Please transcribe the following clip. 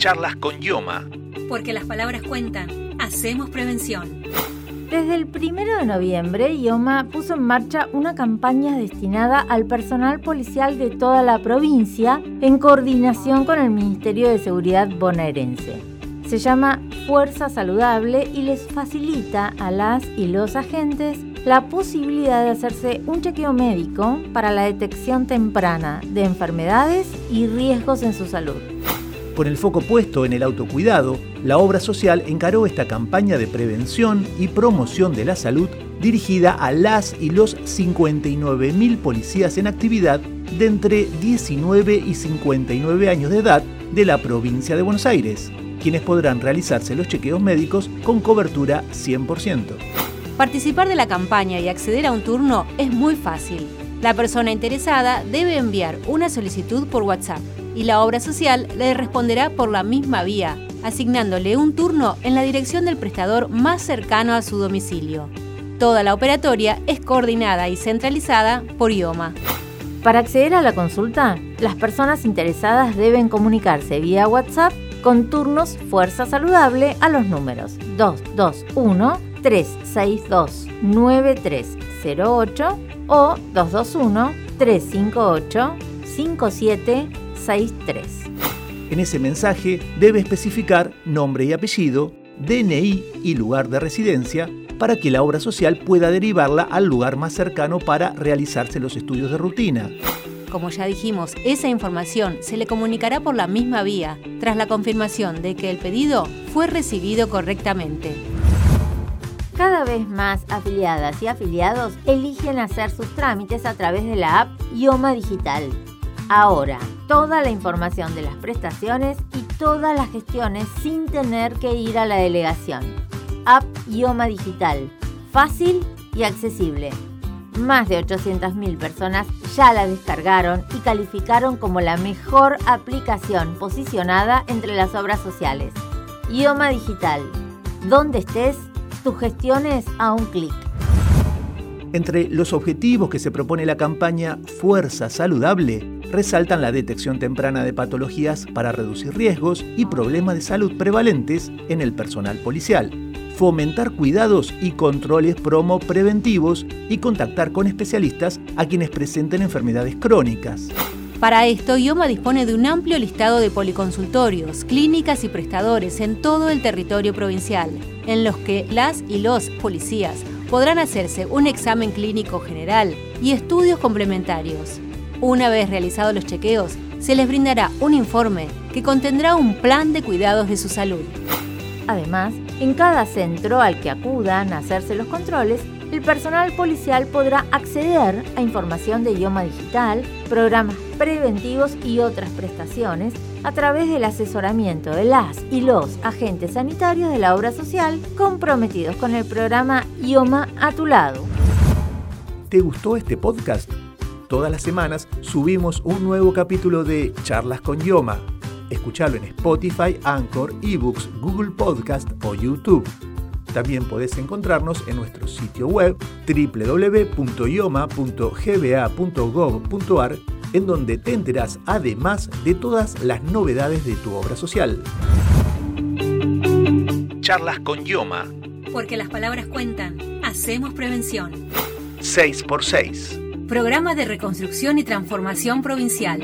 Charlas con Yoma. Porque las palabras cuentan. Hacemos prevención. Desde el primero de noviembre, IOMA puso en marcha una campaña destinada al personal policial de toda la provincia en coordinación con el Ministerio de Seguridad bonaerense. Se llama Fuerza Saludable y les facilita a las y los agentes la posibilidad de hacerse un chequeo médico para la detección temprana de enfermedades y riesgos en su salud. Con el foco puesto en el autocuidado, la obra social encaró esta campaña de prevención y promoción de la salud dirigida a las y los 59.000 policías en actividad de entre 19 y 59 años de edad de la provincia de Buenos Aires, quienes podrán realizarse los chequeos médicos con cobertura 100%. Participar de la campaña y acceder a un turno es muy fácil. La persona interesada debe enviar una solicitud por WhatsApp y la obra social le responderá por la misma vía, asignándole un turno en la dirección del prestador más cercano a su domicilio. Toda la operatoria es coordinada y centralizada por IOMA. Para acceder a la consulta, las personas interesadas deben comunicarse vía WhatsApp con turnos Fuerza Saludable a los números 221-362-9308 o 221-358-57 en ese mensaje debe especificar nombre y apellido, DNI y lugar de residencia para que la obra social pueda derivarla al lugar más cercano para realizarse los estudios de rutina. Como ya dijimos, esa información se le comunicará por la misma vía, tras la confirmación de que el pedido fue recibido correctamente. Cada vez más afiliadas y afiliados eligen hacer sus trámites a través de la app IOMA Digital. Ahora, toda la información de las prestaciones y todas las gestiones sin tener que ir a la delegación. App IOMA Digital. Fácil y accesible. Más de 800.000 personas ya la descargaron y calificaron como la mejor aplicación posicionada entre las obras sociales. IOMA Digital. Donde estés, tus gestiones a un clic. Entre los objetivos que se propone la campaña Fuerza Saludable, resaltan la detección temprana de patologías para reducir riesgos y problemas de salud prevalentes en el personal policial, fomentar cuidados y controles promo preventivos y contactar con especialistas a quienes presenten enfermedades crónicas. Para esto, IOMA dispone de un amplio listado de policonsultorios, clínicas y prestadores en todo el territorio provincial, en los que las y los policías podrán hacerse un examen clínico general y estudios complementarios. Una vez realizados los chequeos, se les brindará un informe que contendrá un plan de cuidados de su salud. Además, en cada centro al que acudan a hacerse los controles, el personal policial podrá acceder a información de idioma digital, programas preventivos y otras prestaciones a través del asesoramiento de las y los agentes sanitarios de la obra social comprometidos con el programa IOMA a tu lado. ¿Te gustó este podcast? Todas las semanas subimos un nuevo capítulo de Charlas con Yoma. Escuchalo en Spotify, Anchor, eBooks, Google Podcast o YouTube. También podés encontrarnos en nuestro sitio web www.ioma.gba.gov.ar en donde te enterás además de todas las novedades de tu obra social. Charlas con Yoma. Porque las palabras cuentan. Hacemos prevención. 6x6. Programa de reconstrucción y transformación provincial.